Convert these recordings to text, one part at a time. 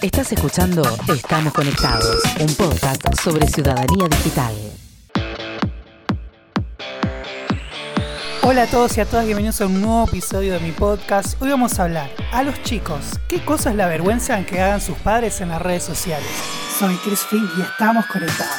Estás escuchando Estamos Conectados, un podcast sobre ciudadanía digital. Hola a todos y a todas, bienvenidos a un nuevo episodio de mi podcast. Hoy vamos a hablar a los chicos, ¿qué cosas la avergüenzan que hagan sus padres en las redes sociales? Soy Chris Fink y estamos conectados.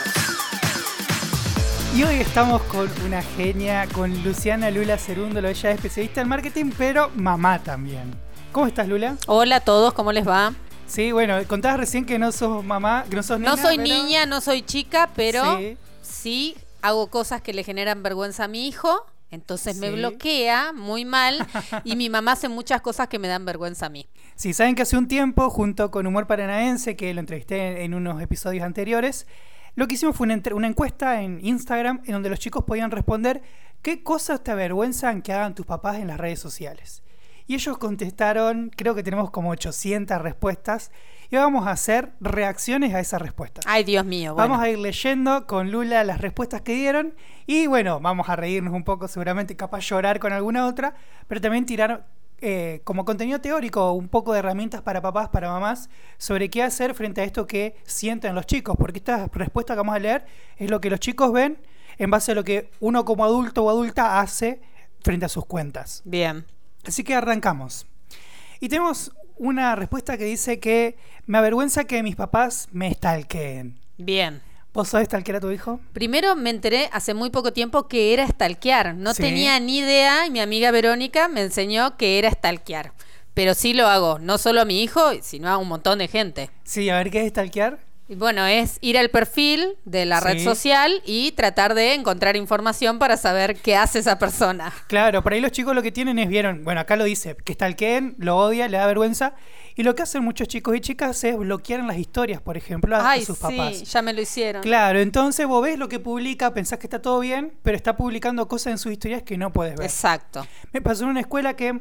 Y hoy estamos con una genia, con Luciana Lula Cerúndolo, ella es especialista en marketing, pero mamá también. ¿Cómo estás, Lula? Hola a todos, ¿cómo les va? Sí, bueno, contabas recién que no sos mamá, que no sos niña. No soy pero- niña, no soy chica, pero Sí. sí. hago cosas que le generan vergüenza a mi hijo, entonces me bloquea muy mal y mi mamá hace muchas cosas que me dan vergüenza a mí. Sí, saben que hace un tiempo, junto con Humor Paranaense, que lo entrevisté en unos episodios anteriores, lo que hicimos fue una, una encuesta en Instagram en donde los chicos podían responder qué cosas te avergüenzan que hagan tus papás en las redes sociales. Y ellos contestaron, creo que tenemos como 800 respuestas, y vamos a hacer reacciones a esas respuestas. Ay, Dios mío. Bueno. Vamos a ir leyendo con Lula las respuestas que dieron y bueno, vamos a reírnos un poco, seguramente capaz llorar con alguna otra, pero también tirar eh, como contenido teórico un poco de herramientas para papás, para mamás, sobre qué hacer frente a esto que sienten los chicos, porque esta respuesta que vamos a leer es lo que los chicos ven en base a lo que uno como adulto o adulta hace frente a sus cuentas. Bien. Así que arrancamos. Y tenemos una respuesta que dice que me avergüenza que mis papás me stalkeen. Bien. ¿Vos sabés stalkear a tu hijo? Primero me enteré hace muy poco tiempo que era stalkear. No Sí. tenía ni idea y mi amiga Verónica me enseñó que era stalkear. Pero sí lo hago, no solo a mi hijo, sino a un montón de gente. Sí, a ver qué es stalkear. Bueno, es ir al perfil de la red Sí. social y tratar de encontrar información para saber qué hace esa persona. Claro, por ahí los chicos lo que tienen es, vieron, bueno, acá lo dice, que stalkeen, lo odia, le da vergüenza. Y lo que hacen muchos chicos y chicas es bloquear en las historias, por ejemplo, a, a Ay, sus sí, papás. ya me lo hicieron. Claro, entonces vos ves lo que publica, pensás que está todo bien, pero está publicando cosas en sus historias que no puedes ver. Exacto. Me pasó en una escuela que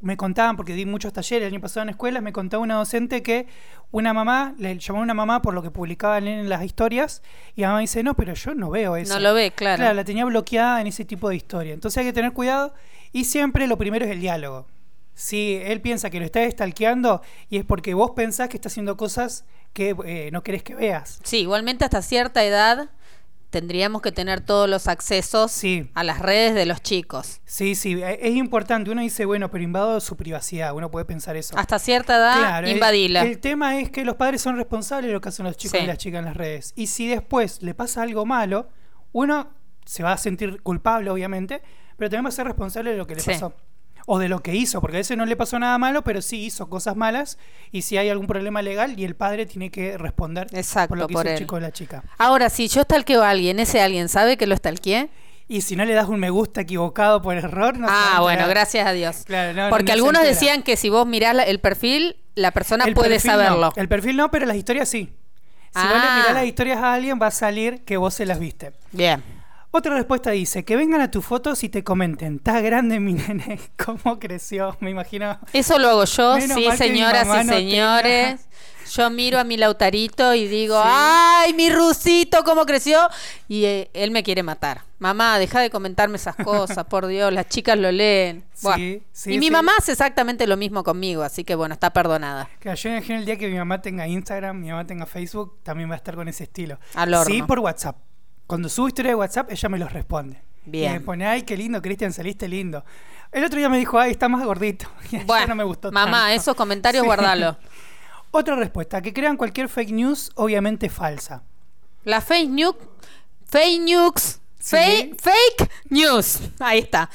me contaban, porque di muchos talleres el año pasado en escuelas, me contaba una docente que una mamá, le llamó a una mamá por lo que publicaban en las historias, y la mamá dice, no, pero yo no veo eso. No lo ve, claro. Claro, la tenía bloqueada en ese tipo de historia. Entonces hay que tener cuidado y siempre lo primero es el diálogo. Si él piensa que lo está stalkeando y es porque vos pensás que está haciendo cosas que eh, no querés que veas. Sí, igualmente hasta cierta edad tendríamos que tener todos los accesos Sí. a las redes de los chicos. Sí, sí, e- es importante. Uno dice, bueno, pero invado su privacidad. Uno puede pensar eso. Hasta cierta edad, Claro, el- tema es que los padres son responsables de lo que hacen los chicos Sí. y las chicas en las redes. Y si después le pasa algo malo, uno se va a sentir culpable, obviamente, pero también va a ser responsable de lo que le Sí. pasó. O de lo que hizo, porque a veces no le pasó nada malo, pero sí hizo cosas malas. Y si hay algún problema legal, y el padre tiene que responder Exacto, por lo que por hizo el chico o la chica. Ahora, si yo stalkeo a alguien, ¿ese alguien sabe que lo stalkeé? Y si no le das un me gusta equivocado por error, no ah, bueno, gracias a Dios. Claro, no, Porque no algunos decían que si vos mirás el perfil, la persona El puede no. saberlo. El perfil no, pero las historias sí. Si vos le Ah. mirás las historias a alguien, va a salir que vos se las viste. Bien. Otra respuesta dice, que vengan a tus fotos y te comenten, está grande mi nene, cómo creció, me imagino. Eso lo hago yo, Menos sí, que señoras y no señores. Yo miro a mi Lautarito y digo, Sí. ¡ay, mi rusito, cómo creció! Y eh, él me quiere matar. Mamá, deja de comentarme esas cosas, por Dios, las chicas lo leen. Sí, Buah. sí, y mi mamá hace exactamente lo mismo conmigo, así que bueno, está perdonada. Claro, yo imagino el día que mi mamá tenga Instagram, mi mamá tenga Facebook, también va a estar con ese estilo. Al horno. Sí, por WhatsApp. Cuando subo historia de WhatsApp, ella me los responde. Bien. Y me pone, ay, qué lindo, Cristian, saliste lindo. El otro día me dijo, ay, está más gordito. Y Bueno, no me gustó mamá, tanto. esos comentarios Sí. guardalo. Otra respuesta, que crean cualquier fake news, obviamente falsa. La fake news, fake news, Sí. fake, fake news, ahí está.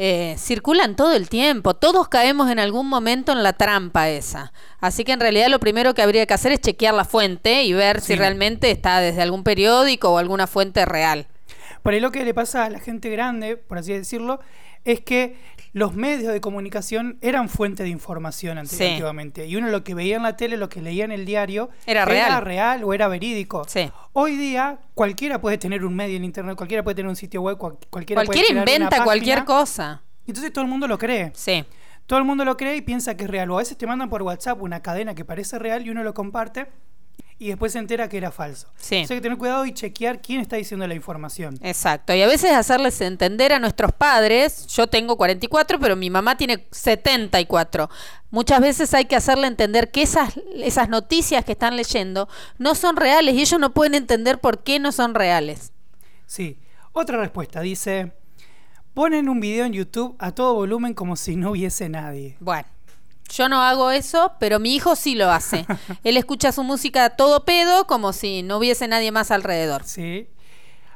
Eh, circulan todo el tiempo, todos caemos en algún momento en la trampa esa. Así que en realidad lo primero que habría que hacer es chequear la fuente y ver si realmente está desde algún periódico o alguna fuente real. Por ahí lo que le pasa a la gente grande, por así decirlo, es que los medios de comunicación eran fuente de información Sí. antiguamente. Y uno lo que veía en la tele, lo que leía en el diario, Era real. real o era verídico. Sí. Hoy día cualquiera puede tener un medio en internet, cualquiera puede tener un sitio web, cual- cualquiera puede Cualquiera una inventa cualquier cosa. Entonces todo el mundo lo cree. Sí. Todo el mundo lo cree y piensa que es real. O a veces te mandan por WhatsApp una cadena que parece real y uno lo comparte. Y después se entera que era falso. Sí. Entonces hay que tener cuidado y chequear quién está diciendo la información. Exacto. Y a veces hacerles entender a nuestros padres, yo tengo 44, pero mi mamá tiene 74. Muchas veces hay que hacerle entender que esas, esas noticias que están leyendo no son reales y ellos no pueden entender por qué no son reales. Sí. Otra respuesta dice, ponen un video en YouTube a todo volumen como si no hubiese nadie. Bueno. Yo no hago eso, pero mi hijo sí lo hace. Él escucha su música a todo pedo como si no hubiese nadie más alrededor. Sí.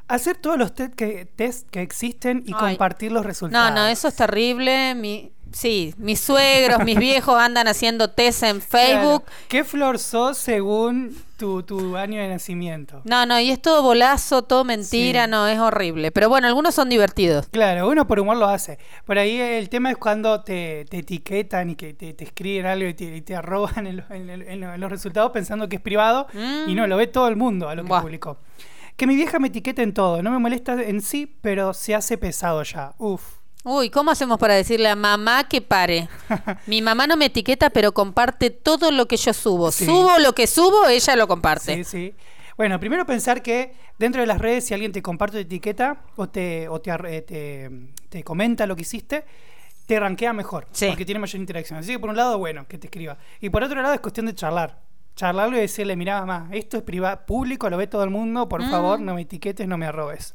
Hacer todos los test que, test que existen y Ay. compartir los resultados. No, no, eso es terrible. Mi, sí, mis suegros, mis viejos andan haciendo test en Facebook. Claro. ¿Qué flor sos según tu, tu año de nacimiento? No, no, y es todo bolazo, todo mentira, Sí. no, es horrible. Pero bueno, algunos son divertidos. Claro, uno por humor lo hace. Por ahí el tema es cuando te, te etiquetan y que te, te escriben algo y te, y te arroban en, lo- en los resultados pensando que es privado Mm. y no, lo ve todo el mundo a lo que Buah. publicó. Que mi vieja me etiquete en todo, no me molesta en sí, pero se hace pesado ya. Uf. Uy, ¿cómo hacemos para decirle a mamá que pare? Mi mamá no me etiqueta, pero comparte todo lo que yo subo. Sí. Subo lo que subo, ella lo comparte. Sí, sí. Bueno, primero pensar que dentro de las redes, si alguien te comparte tu etiqueta o te, o te, te, te comenta lo que hiciste, te rankea mejor. Sí. Porque tiene mayor interacción. Así que por un lado, bueno, que te escriba. Y por otro lado es cuestión de charlar. Charlarlo y decirle, mira mamá, esto es privado, público, lo ve todo el mundo, por Mm. favor, no me etiquetes, no me arrobes.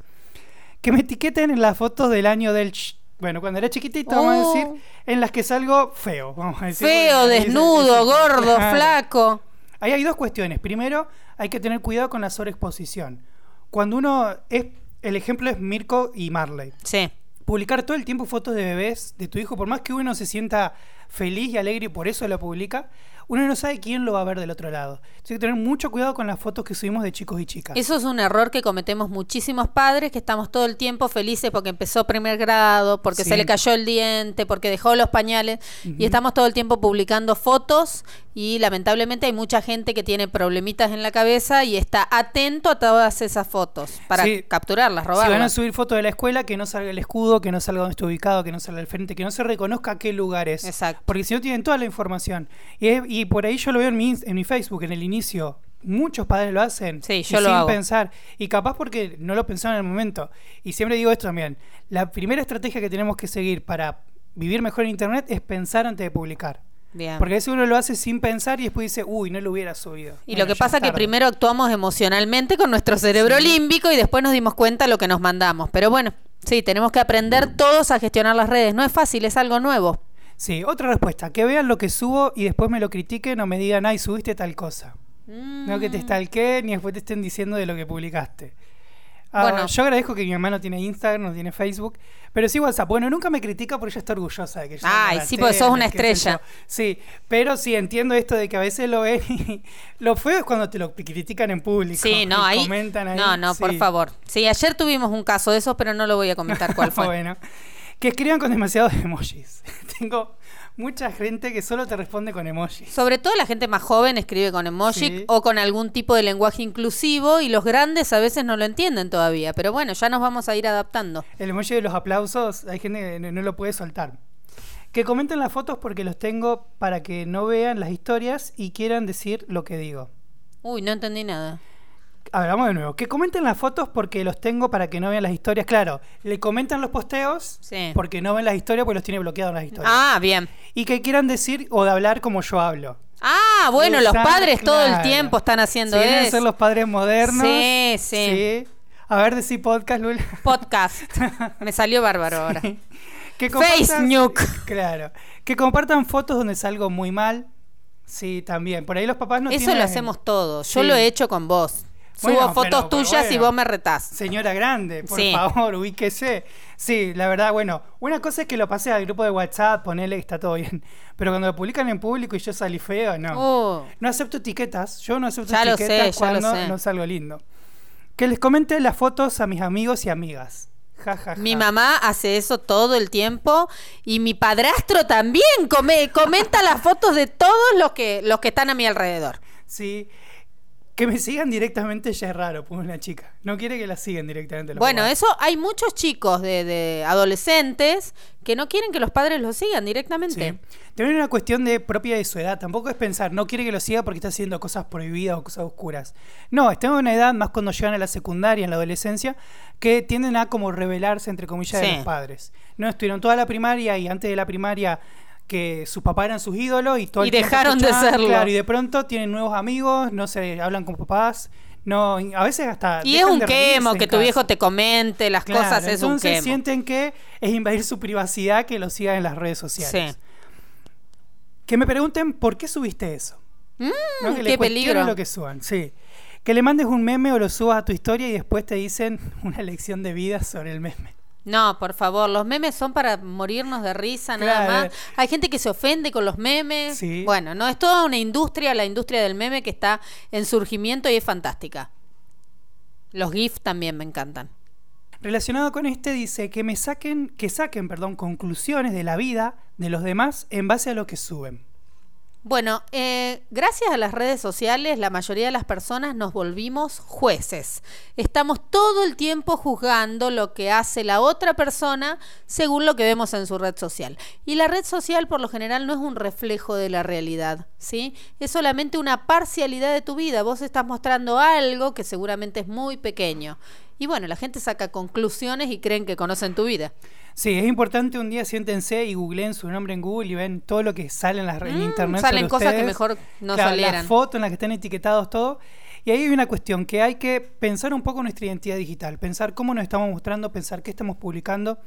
Que me etiqueten en las fotos del año del... ch- Bueno, cuando era chiquitito, vamos a Oh. decir, en las que salgo feo, vamos a decir. Feo, desnudo, gordo, flaco. Ahí hay dos cuestiones. Primero, hay que tener cuidado con la sobreexposición. Cuando uno es, el ejemplo es Mirko y Marley. Sí. Publicar todo el tiempo fotos de bebés de tu hijo, por más que uno se sienta feliz y alegre y por eso lo publica, uno no sabe quién lo va a ver del otro lado. Entonces hay que tener mucho cuidado con las fotos que subimos de chicos y chicas. Eso es un error que cometemos muchísimos padres, que estamos todo el tiempo felices porque empezó primer grado, porque Sí. se le cayó el diente, porque dejó los pañales, y estamos todo el tiempo publicando fotos y lamentablemente hay mucha gente que tiene problemitas en la cabeza y está atento a todas esas fotos para Sí. capturarlas, Si van a robarlas. subir fotos de la escuela, que no salga el escudo, que no salga donde está ubicado, que no salga el frente, que no se reconozca qué lugar es. Exacto. Porque si no tienen toda la información. Y, es- y por ahí yo lo veo en mi, en mi Facebook, en el inicio. Muchos padres lo hacen Sí, y yo lo sin hago. pensar. Y capaz porque no lo pensaron en el momento. Y siempre digo esto también. La primera estrategia que tenemos que seguir para vivir mejor en Internet es pensar antes de publicar. Bien. Porque a veces uno lo hace sin pensar y después dice, uy, no lo hubiera subido. Y Bueno, lo que pasa es que primero actuamos emocionalmente con nuestro cerebro límbico y después nos dimos cuenta de lo que nos mandamos. Pero bueno, sí, tenemos que aprender todos a gestionar las redes. No es fácil, es algo nuevo. Sí, otra respuesta. Que vean lo que subo y después me lo critiquen o me digan, ay, subiste tal cosa. No que te stalkeen ni después te estén diciendo de lo que publicaste. Ah, Bueno. yo agradezco que mi mamá no tiene Instagram, no tiene Facebook, pero sí WhatsApp. Bueno, nunca me critica porque ella está orgullosa de que yo Ay, sí, porque sos una estrella. Sí, pero sí entiendo esto de que a veces lo ven y lo feo es cuando te lo critican en público. Sí, no, ahí. comentan ahí. No, no, por favor. Sí, ayer tuvimos un caso de esos, pero no lo voy a comentar cuál fue. bueno, que escriban con demasiados emojis. Tengo mucha gente que solo te responde con emojis. Sobre todo la gente más joven escribe con emoji Sí. o con algún tipo de lenguaje inclusivo y los grandes a veces no lo entienden todavía. Pero bueno, ya nos vamos a ir adaptando. El emoji de los aplausos, hay gente que no lo puede soltar. Que comenten las fotos porque los tengo para que no vean las historias y quieran decir lo que digo. Uy, no entendí nada. Hablamos de nuevo. Que comenten las fotos porque los tengo para que no vean las historias. Claro, le comentan los posteos Sí. porque no ven las historias porque los tiene bloqueados las historias. Ah, bien. Y que quieran decir o de hablar como yo hablo. Ah, bueno, los padres todo el tiempo están haciendo Si a eso. ser los padres modernos. Sí, sí. A ver, decir podcast, Lula. Podcast. Me salió bárbaro ahora. Que Face nuke. Claro. Que compartan fotos donde salgo muy mal. Sí, también. Por ahí los papás no Eso tienen... lo hacemos todos. Yo Sí. lo he hecho con vos. Subo Bueno, fotos pero- tuyas y vos me retás. Señora grande, por Sí. favor, ubíquese. Sí, la verdad, bueno, una cosa es que lo pasé al grupo de WhatsApp, ponele que está todo bien. Pero cuando lo publican en público y yo salí feo, no. Oh. No acepto etiquetas. Yo no acepto Ya etiquetas sé, cuando no salgo lindo. Que les comente las fotos a mis amigos y amigas. Ja, ja, ja. Mi mamá hace eso todo el tiempo y mi padrastro también come- comenta las fotos de todos los que, los que están a mi alrededor. Sí. Que me sigan directamente ya es raro, pues una chica. No quiere que la sigan directamente. los Bueno, papás. eso hay muchos chicos de, de adolescentes que no quieren que los padres los sigan directamente. Sí. También una cuestión de propia de su edad. Tampoco es pensar, no quiere que lo siga porque está haciendo cosas prohibidas o cosas oscuras. No, está en una edad, más cuando llegan a la secundaria, en la adolescencia, que tienden a como rebelarse, entre comillas, de los padres. No, estuvieron toda la primaria y antes de la primaria que sus papás eran sus ídolos y todo el Y dejaron de serlo. Claro, y de pronto tienen nuevos amigos, no se hablan con papás, no, a veces hasta Y es un quemo que tu casa. viejo te comente las Claro, cosas, es un entonces quemo. sienten que es invadir su privacidad que lo sigan en las redes sociales. Sí. Que me pregunten por qué subiste eso. Mm, ¿no? Que qué peligro. lo que suban, sí. Que le mandes un meme o lo subas a tu historia y después te dicen una lección de vida sobre el meme. No, por favor, los memes son para morirnos de risa nada Claro. más. Hay gente que se ofende con los memes. Sí. Bueno, no, es toda una industria, la industria del meme que está en surgimiento y es fantástica. Los GIF también me encantan. Relacionado con este dice que me saquen, que saquen, perdón, conclusiones de la vida de los demás en base a lo que suben. Bueno, eh, gracias a las redes sociales, la mayoría de las personas nos volvimos jueces. Estamos todo el tiempo juzgando lo que hace la otra persona según lo que vemos en su red social. Y la red social, por lo general, no es un reflejo de la realidad, ¿sí? Es solamente una parcialidad de tu vida. Vos estás mostrando algo que seguramente es muy pequeño. Y bueno, la gente saca conclusiones y creen que conocen tu vida. Sí, es importante un día siéntense y googleen su nombre en Google y ven todo lo que sale en, las, en Mm, internet. salen sobre cosas que mejor no Claro, salieran. Las fotos en las que están etiquetados todo. Y ahí hay una cuestión que hay que pensar un poco nuestra identidad digital, pensar cómo nos estamos mostrando, pensar qué estamos publicando,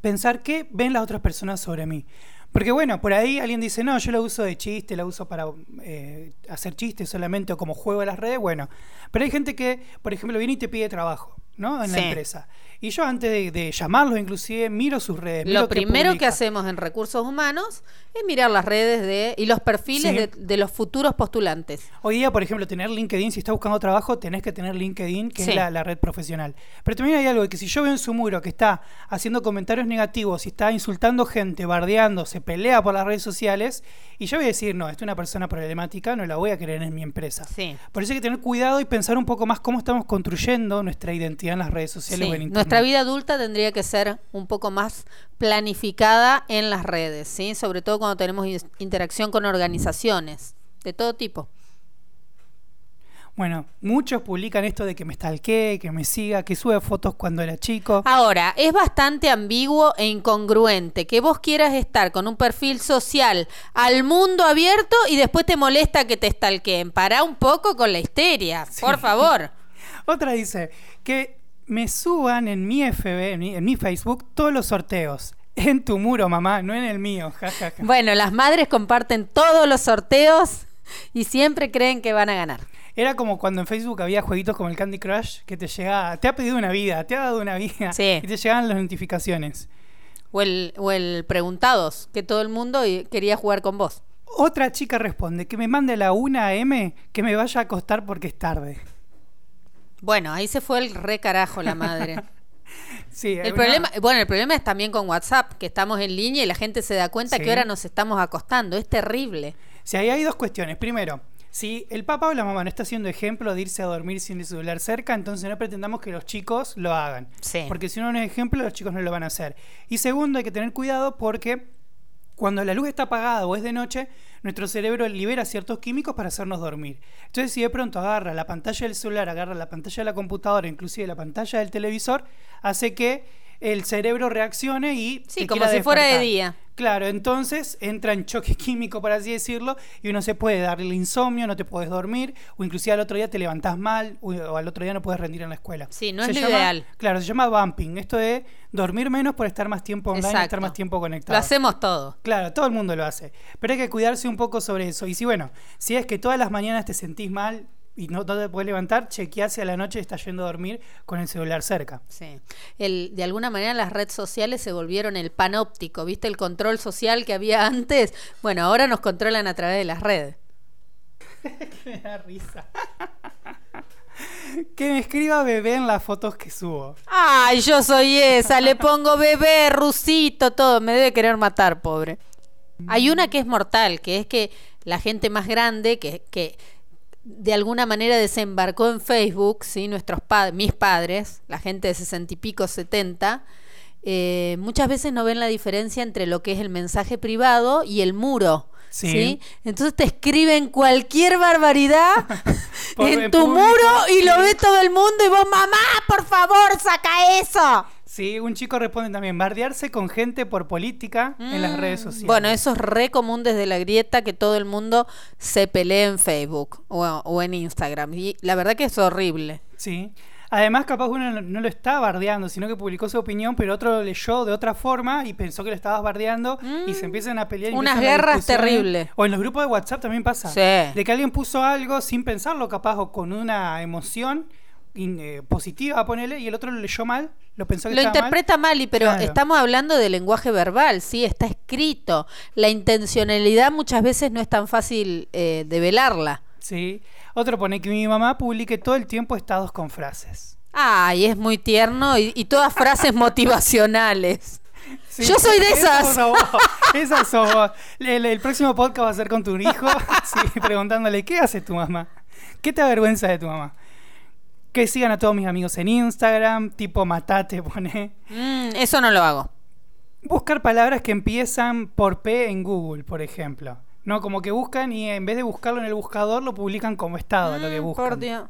pensar qué ven las otras personas sobre mí. Porque bueno, por ahí alguien dice, no, yo la uso de chiste, la uso para eh, hacer chistes solamente o como juego a las redes, bueno. Pero hay gente que, por ejemplo, viene y te pide trabajo, ¿no? En la empresa. Y yo antes de, de llamarlos inclusive, miro sus redes. miro Lo primero que hacemos en recursos humanos es mirar las redes de y los perfiles Sí. de, de los futuros postulantes. Hoy día, por ejemplo, tener LinkedIn, si estás buscando trabajo, tenés que tener LinkedIn, que Sí. es la, la red profesional. Pero también hay algo de que si yo veo en su muro que está haciendo comentarios negativos, y está insultando gente, bardeando, se pelea por las redes sociales, y yo voy a decir, no, esta es una persona problemática, no la voy a querer en mi empresa. Por eso hay que tener cuidado y pensar un poco más cómo estamos construyendo nuestra identidad en las redes sociales Sí, o en Internet. Nuestra vida adulta tendría que ser un poco más planificada en las redes, ¿sí? Sobre todo cuando tenemos interacción con organizaciones de todo tipo. Bueno, muchos publican esto de que me stalkee, que me siga, que sube fotos cuando era chico. Ahora, es bastante ambiguo e incongruente que vos quieras estar con un perfil social al mundo abierto y después te molesta que te stalkeen. Pará un poco con la histeria, por favor. Otra dice que me suban en mi FB, en mi, en mi Facebook, todos los sorteos. En tu muro, mamá, no en el mío. Ja, ja, ja. Bueno, las madres comparten todos los sorteos y siempre creen que van a ganar. Era como cuando en Facebook había jueguitos como el Candy Crush que te llegaba, te ha pedido una vida, te ha dado una vida Sí. y te llegaban las notificaciones. O el, o el preguntados, que todo el mundo quería jugar con vos. Otra chica responde que me mande a la 1 AM que me vaya a acostar porque es tarde. Bueno, ahí se fue el re carajo la madre. Sí, El una- problema, bueno, el problema es también con WhatsApp, que estamos en línea y la gente se da cuenta Sí. que ahora nos estamos acostando. Es terrible. Si ahí hay dos cuestiones. Primero, si el papá o la mamá no está haciendo ejemplo de irse a dormir sin el celular cerca, entonces no pretendamos que los chicos lo hagan. Sí. Porque si uno no es ejemplo, los chicos no lo van a hacer. Y segundo, hay que tener cuidado porque cuando la luz está apagada o es de noche, nuestro cerebro libera ciertos químicos para hacernos dormir. Entonces, si de pronto agarra la pantalla del celular, agarra la pantalla de la computadora, inclusive la pantalla del televisor, hace que el cerebro reaccione y Sí, como si fuera de día. Claro, entonces entra en choque químico, por así decirlo, y uno se puede dar el insomnio, no te puedes dormir, o inclusive al otro día te levantás mal, o o al otro día no puedes rendir en la escuela. Sí, no Se es lo llama- ideal. Claro, se llama bumping, esto de dormir menos por estar más tiempo online, Exacto. estar más tiempo conectado. Lo hacemos todo. Claro, todo el mundo lo hace. Pero hay que cuidarse un poco sobre eso. Y si, bueno, si es que todas las mañanas te sentís mal y no, no te puedes levantar, chequeá si a la noche estás yendo a dormir con el celular cerca. Sí. El, de alguna manera las redes sociales se volvieron el panóptico, ¿viste? El control social que había antes. Bueno, ahora nos controlan a través de las redes. Me da risa. que me escriba bebé en las fotos que subo. Ay, yo soy esa, le pongo bebé, rusito, todo. Me debe querer matar, pobre. Hay una que es mortal, que es que la gente más grande, que, que de alguna manera desembarcó en Facebook, ¿sí? Nuestros pa- mis padres, la gente de sesenta y pico, setenta, eh, muchas veces no ven la diferencia entre lo que es el mensaje privado y el muro. Sí. Sí. Entonces te escriben cualquier barbaridad en tu público, muro y lo ve todo el mundo y vos, mamá, por favor, saca eso. Sí, un chico responde también, bardearse con gente por política en las redes Mm, sociales. Bueno, eso es re común desde la grieta que todo el mundo se pelee en Facebook o, o en Instagram. Y la verdad que es horrible. Sí. Además, capaz uno no- lo está bardeando, sino que publicó su opinión, pero otro lo leyó de otra forma y pensó que lo estabas bardeando y se empiezan a pelear. y Mm. Unas guerras terribles. O en los grupos de WhatsApp también pasa. Sí. De que alguien puso algo sin pensarlo, capaz, o con una emoción in- eh, positiva a ponerle, y el otro lo leyó mal, lo pensó que Lo estaba interpreta mal, y pero Claro. estamos hablando de lenguaje verbal, sí, está escrito. La intencionalidad muchas veces no es tan fácil eh, de velarla. Sí. Otro pone que mi mamá publique todo el tiempo estados con frases. Ay, es muy tierno y, y todas frases motivacionales. Sí, Yo soy de esa esas. sos vos, sos vos. El, el próximo podcast va a ser con tu hijo, sí, preguntándole, ¿qué hace tu mamá? ¿Qué te avergüenza de tu mamá? Que sigan a todos mis amigos en Instagram, tipo matate, pone. Mm, eso no lo hago. Buscar palabras que empiezan por P en Google, por ejemplo. No, como que buscan y en vez de buscarlo en el buscador, lo publican como estado, lo que Mm, buscan. por Dios.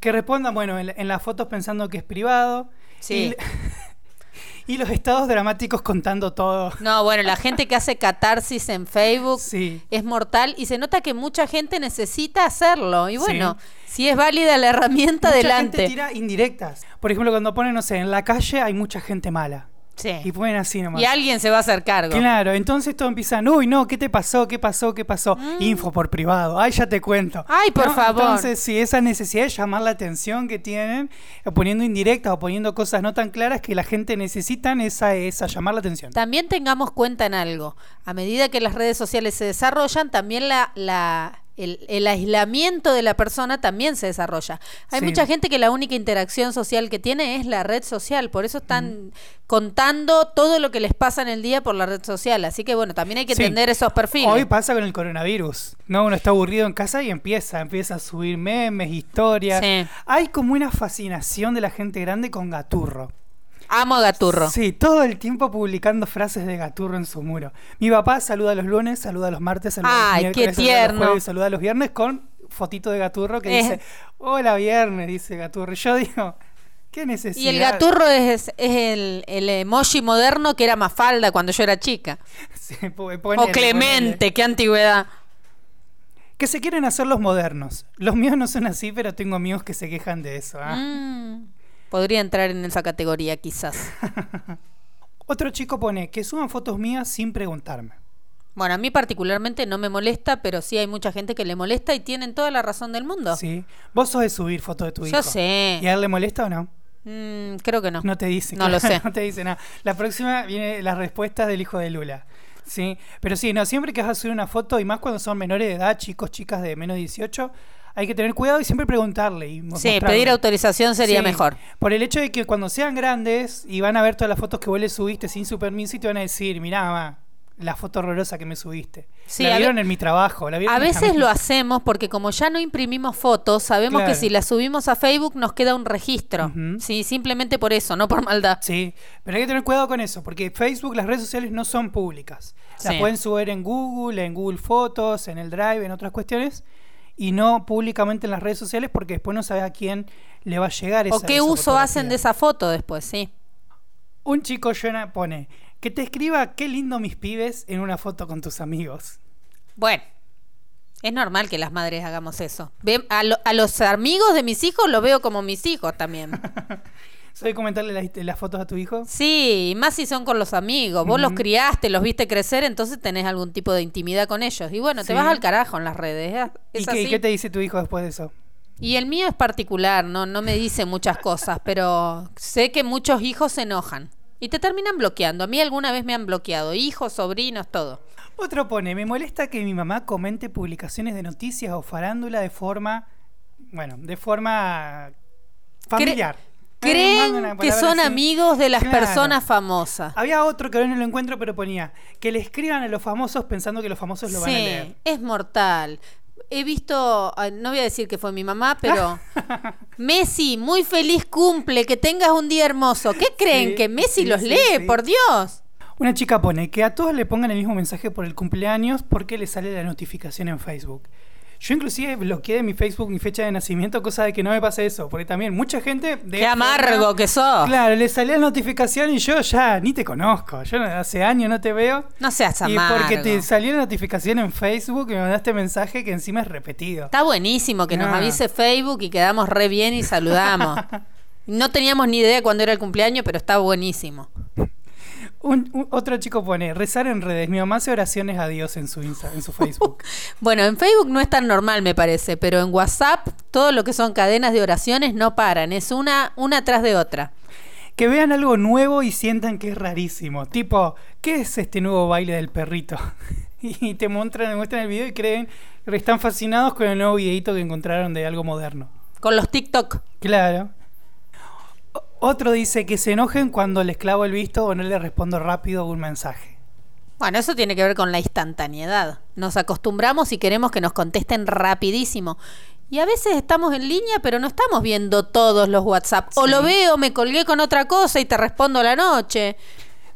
Que respondan, bueno, en, en las fotos pensando que es privado. Sí. Y, y los estados dramáticos contando todo. No, bueno, la gente que hace catarsis en Facebook Sí. es mortal y se nota que mucha gente necesita hacerlo. Y Sí. bueno, si es válida la herramienta, Mucha adelante. gente tira indirectas. Por ejemplo, cuando ponen, no sé, en la calle hay mucha gente mala. Sí. Y ponen así nomás. Y alguien se va a hacer cargo. Claro, entonces todos empiezan, uy, no, ¿qué te pasó? ¿Qué pasó? ¿Qué pasó? Info por privado, ay, ya te cuento. Mm. Ay, por ¿No? favor. Entonces, si esa necesidad de llamar la atención que tienen, poniendo indirectas o poniendo cosas no tan claras que la gente necesitan esa, esa llamar la atención. También tengamos cuenta en algo. A medida que las redes sociales se desarrollan, también la, la- el, el aislamiento de la persona también se desarrolla. Hay Sí. mucha gente que la única interacción social que tiene es la red social, por eso están contando todo lo que les pasa en el día por la red social. Así que bueno, también hay que Sí. entender esos perfiles. Hoy pasa con el coronavirus, ¿no? Uno está aburrido en casa y empieza, empieza a subir memes, historias. Sí. Hay como una fascinación de la gente grande con Gaturro. Amo a Gaturro. Sí, todo el tiempo publicando frases de Gaturro en su muro. Mi papá saluda los lunes, saluda los martes, saluda Ay, los qué miércoles, saluda los tierno. jueves, saluda los viernes con fotito de Gaturro que Eh. dice, hola viernes, dice Gaturro. Y Yo digo, ¿qué necesidad? Y el gaturro es, es el, el emoji moderno que era Mafalda cuando yo era chica. Sí, po- ponele, o Clemente, ponele. qué antigüedad. Que se quieren hacer los modernos. Los míos no son así, pero tengo amigos que se quejan de eso. Mm, podría entrar en esa categoría quizás. Otro chico pone que suban fotos mías sin preguntarme. Bueno, a mí particularmente no me molesta, pero sí hay mucha gente que le molesta y tienen toda la razón del mundo. ¿Sí? Vos sos de subir fotos de tu hijo. Yo sé. ¿Y a él le molesta o no? Mm, creo que no. No te dice. No lo sé. No te dice nada. La próxima viene las respuestas del hijo de Lula. Sí, pero sí, no, siempre que vas a subir una foto, y más cuando son menores de edad, chicos, chicas de menos de 18, hay que tener cuidado y siempre preguntarle. Y Sí, mostrarle. pedir autorización sería Sí, mejor. Por el hecho de que cuando sean grandes y van a ver todas las fotos que vos le subiste sin su permiso y te van a decir, mirá, mamá, la foto horrorosa que me subiste. Sí, la vieron en mi trabajo. La vieron A veces amigos". lo hacemos porque como ya no imprimimos fotos, sabemos Claro. que si las subimos a Facebook nos queda un registro. Sí, simplemente por eso, no por maldad. Sí, pero hay que tener cuidado con eso, porque Facebook, las redes sociales no son públicas. Las Sí. pueden subir en Google, en Google Fotos, en el Drive, en otras cuestiones, y no públicamente en las redes sociales, porque después no sabes a quién le va a llegar esa O qué esa uso hacen de esa foto después, sí. Un chico Jonah pone que te escriba qué lindo mis pibes en una foto con tus amigos. Bueno, es normal que las madres hagamos eso. A, lo- a los amigos de mis hijos los veo como mis hijos también. ¿Soy comentarle las, las fotos a tu hijo? Sí, más si son con los amigos. Vos los criaste, los viste crecer, entonces tenés algún tipo de intimidad con ellos. Y bueno, Sí. te vas al carajo en las redes. ¿eh? ¿Y qué, y así. qué te dice tu hijo después de eso? Y el mío es particular, no, no me dice muchas cosas, pero sé que muchos hijos se enojan y te terminan bloqueando. A mí alguna vez me han bloqueado, hijos, sobrinos, todo. Otro pone, me molesta que mi mamá comente publicaciones de noticias o farándula de forma, bueno, de forma familiar. Creen que son así. amigos de las Claro. personas famosas. Había otro que ahora no lo encuentro, pero ponía que le escriban a los famosos pensando que los famosos lo van a Sí, leer. es mortal. he visto, no voy a decir que fue mi mamá, pero Messi, muy feliz cumple, que tengas un día hermoso. ¿Qué creen? Sí, ¿Que Messi sí, los sí, lee? sí. Por Dios. Una chica pone que a todos le pongan el mismo mensaje por el cumpleaños porque le sale la notificación en Facebook. Yo inclusive bloqueé de mi Facebook mi fecha de nacimiento, cosa de que no me pase eso, porque también mucha gente... De Qué amargo que sos. Claro, le salía la notificación y yo ya ni te conozco. Yo hace años no te veo. No seas Y amargo. porque te salió la notificación en Facebook y me mandaste mensaje que encima es repetido. Está buenísimo que nos Ah. avise Facebook y quedamos re bien y saludamos. No teníamos ni idea cuándo era el cumpleaños, pero está buenísimo. Un, un- otro chico pone, rezar en redes. Mi mamá hace oraciones a Dios en su, Insta- en su Facebook. Bueno, en Facebook no es tan normal, me parece, pero en WhatsApp todo lo que son cadenas de oraciones no paran, es una una tras de otra. que vean algo nuevo y sientan que es rarísimo. Tipo, ¿qué es este nuevo baile del perrito? y te muestran, muestran el video y creen que están fascinados con el nuevo videito que encontraron de algo moderno. Con los TikTok. Claro. Otro dice que se enojen cuando les clavo el visto o no les respondo rápido un mensaje. Bueno, eso tiene que ver con la instantaneidad. Nos acostumbramos y queremos que nos contesten rapidísimo. Y a veces estamos en línea, pero no estamos viendo todos los WhatsApp. O lo veo, me colgué con otra cosa y te respondo a la noche.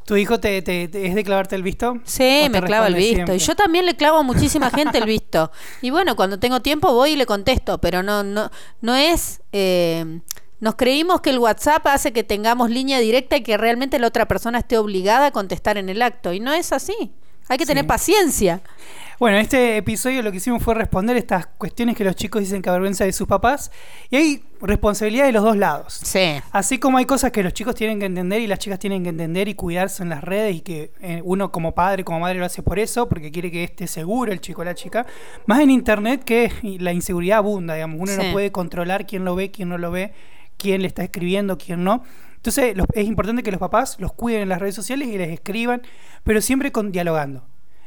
¿Tu hijo te, te- te- es de clavarte el visto? Sí, ¿O me clava el visto. siempre? Y yo también le clavo a muchísima gente el visto. Y bueno, cuando tengo tiempo voy y le contesto, pero no, no, no es. eh, nos creímos que el WhatsApp hace que tengamos línea directa y que realmente la otra persona esté obligada a contestar en el acto. Y no es así. Hay que tener Sí. paciencia. Bueno, en este episodio lo que hicimos fue responder estas cuestiones que los chicos dicen que avergüenza de sus papás. Y hay responsabilidad de los dos lados. Sí. Así como hay cosas que los chicos tienen que entender y las chicas tienen que entender y cuidarse en las redes y que eh, uno como padre, como madre lo hace por eso, porque quiere que esté seguro el chico o la chica. Más en internet que la inseguridad abunda, digamos. Uno Sí. no puede controlar quién lo ve, quién no lo ve, quién le está escribiendo, quién no. Entonces los- es importante que los papás los cuiden en las redes sociales y les escriban, pero siempre con, dialogando.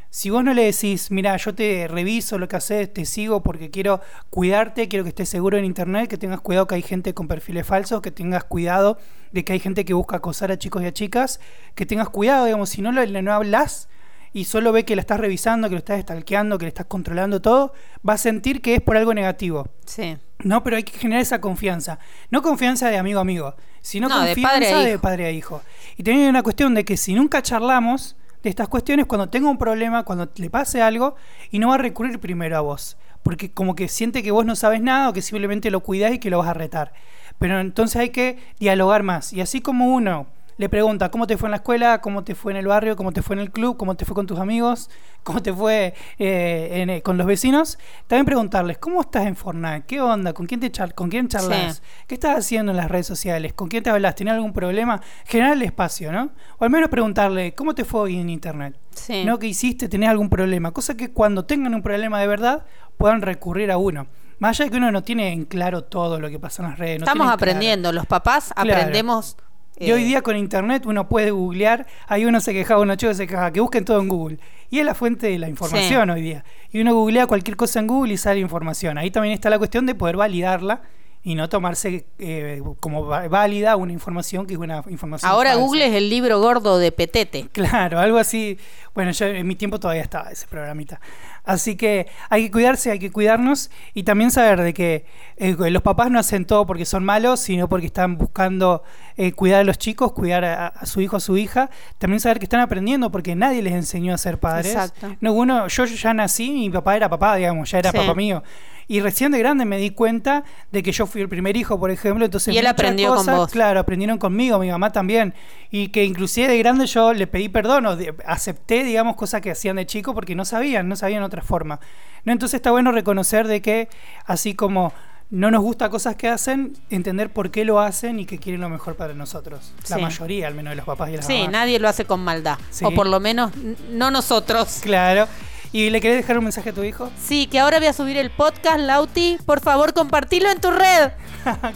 Si vos no le decís, mira, yo te reviso lo que haces, te sigo porque quiero cuidarte, quiero que estés seguro en internet, que tengas cuidado que hay gente con perfiles falsos, que tengas cuidado de que hay gente que busca acosar a chicos y a chicas, que tengas cuidado, digamos, si no le no hablas y solo ve que la estás revisando, que lo estás stalkeando, que le estás controlando todo, va a sentir que es por algo negativo. Sí. No, pero hay que generar esa confianza. No confianza de amigo a amigo, sino No, de confianza padre de padre a hijo. Y hay una cuestión de que si nunca charlamos de estas cuestiones, cuando tenga un problema, cuando le pase algo, y no va a recurrir primero a vos. Porque como que siente que vos no sabes nada o que simplemente lo cuidás y que lo vas a retar. Pero entonces hay que dialogar más. Y así como uno le pregunta cómo te fue en la escuela, cómo te fue en el barrio, cómo te fue en el club, cómo te fue con tus amigos, cómo te fue eh, en, eh, con los vecinos, también preguntarles cómo estás en Fortnite, qué onda, con quién te char con quién charlas, Sí. qué estás haciendo en las redes sociales, con quién te hablas, ¿tenés algún problema? Generar el espacio, ¿no? O al menos preguntarle cómo te fue hoy en internet. Sí. ¿No? ¿Qué hiciste? ¿Tenés algún problema? Cosa que cuando tengan un problema de verdad puedan recurrir a uno. Más allá de que uno no tiene en claro todo lo que pasa en las redes. no Estamos claro. aprendiendo. Los papás Claro. aprendemos. Y hoy eh, día con internet uno puede googlear, ahí uno se quejaba, uno chico se quejaba, que busquen todo en Google. Y es la fuente de la información hoy día. Y uno googlea cualquier cosa en Google y sale información. Ahí también está la cuestión de poder validarla y no tomarse eh, como válida una información que es una información Ahora falsa. Google es el libro gordo de Petete. Claro, algo así. Bueno, yo en mi tiempo todavía estaba ese programita. Así que hay que cuidarse, hay que cuidarnos y también saber de que eh, los papás no hacen todo porque son malos, sino porque están buscando eh, cuidar a los chicos, cuidar a, a su hijo, a su hija. También saber que están aprendiendo porque nadie les enseñó a ser padres. Exacto. No, uno, yo ya nací, mi papá era papá, digamos, ya era Sí. papá mío. Y recién de grande me di cuenta de que yo fui el primer hijo, por ejemplo, entonces Y él aprendió con cosas, vos. Claro, aprendieron conmigo, mi mamá también. Y que inclusive de grande yo le pedí perdón o de- acepté, digamos, cosas que hacían de chico porque no sabían, no sabían otra forma. ¿No? Entonces está bueno reconocer de que así como no nos gusta cosas que hacen, entender por qué lo hacen y que quieren lo mejor para nosotros. La Sí. mayoría, al menos de los papás y las Sí, mamás. nadie lo hace con maldad. Sí. O por lo menos no nosotros. Claro. ¿Y le querés dejar un mensaje a tu hijo? Sí, que ahora voy a subir el podcast, Lauti. Por favor, compartilo en tu red.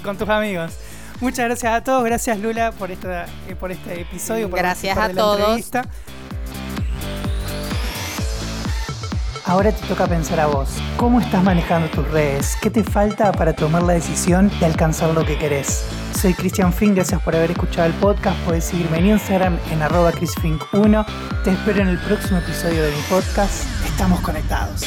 con tus amigos. Muchas gracias a todos, gracias Lula por esta, eh, por este episodio. por Gracias a de la todos. entrevista. Ahora te toca pensar a vos, ¿cómo estás manejando tus redes? ¿Qué te falta para tomar la decisión de alcanzar lo que querés? Soy Cristian Fink, gracias por haber escuchado el podcast. Puedes seguirme en Instagram en arroba chrisfink1. Te espero en el próximo episodio de mi podcast. Estamos conectados.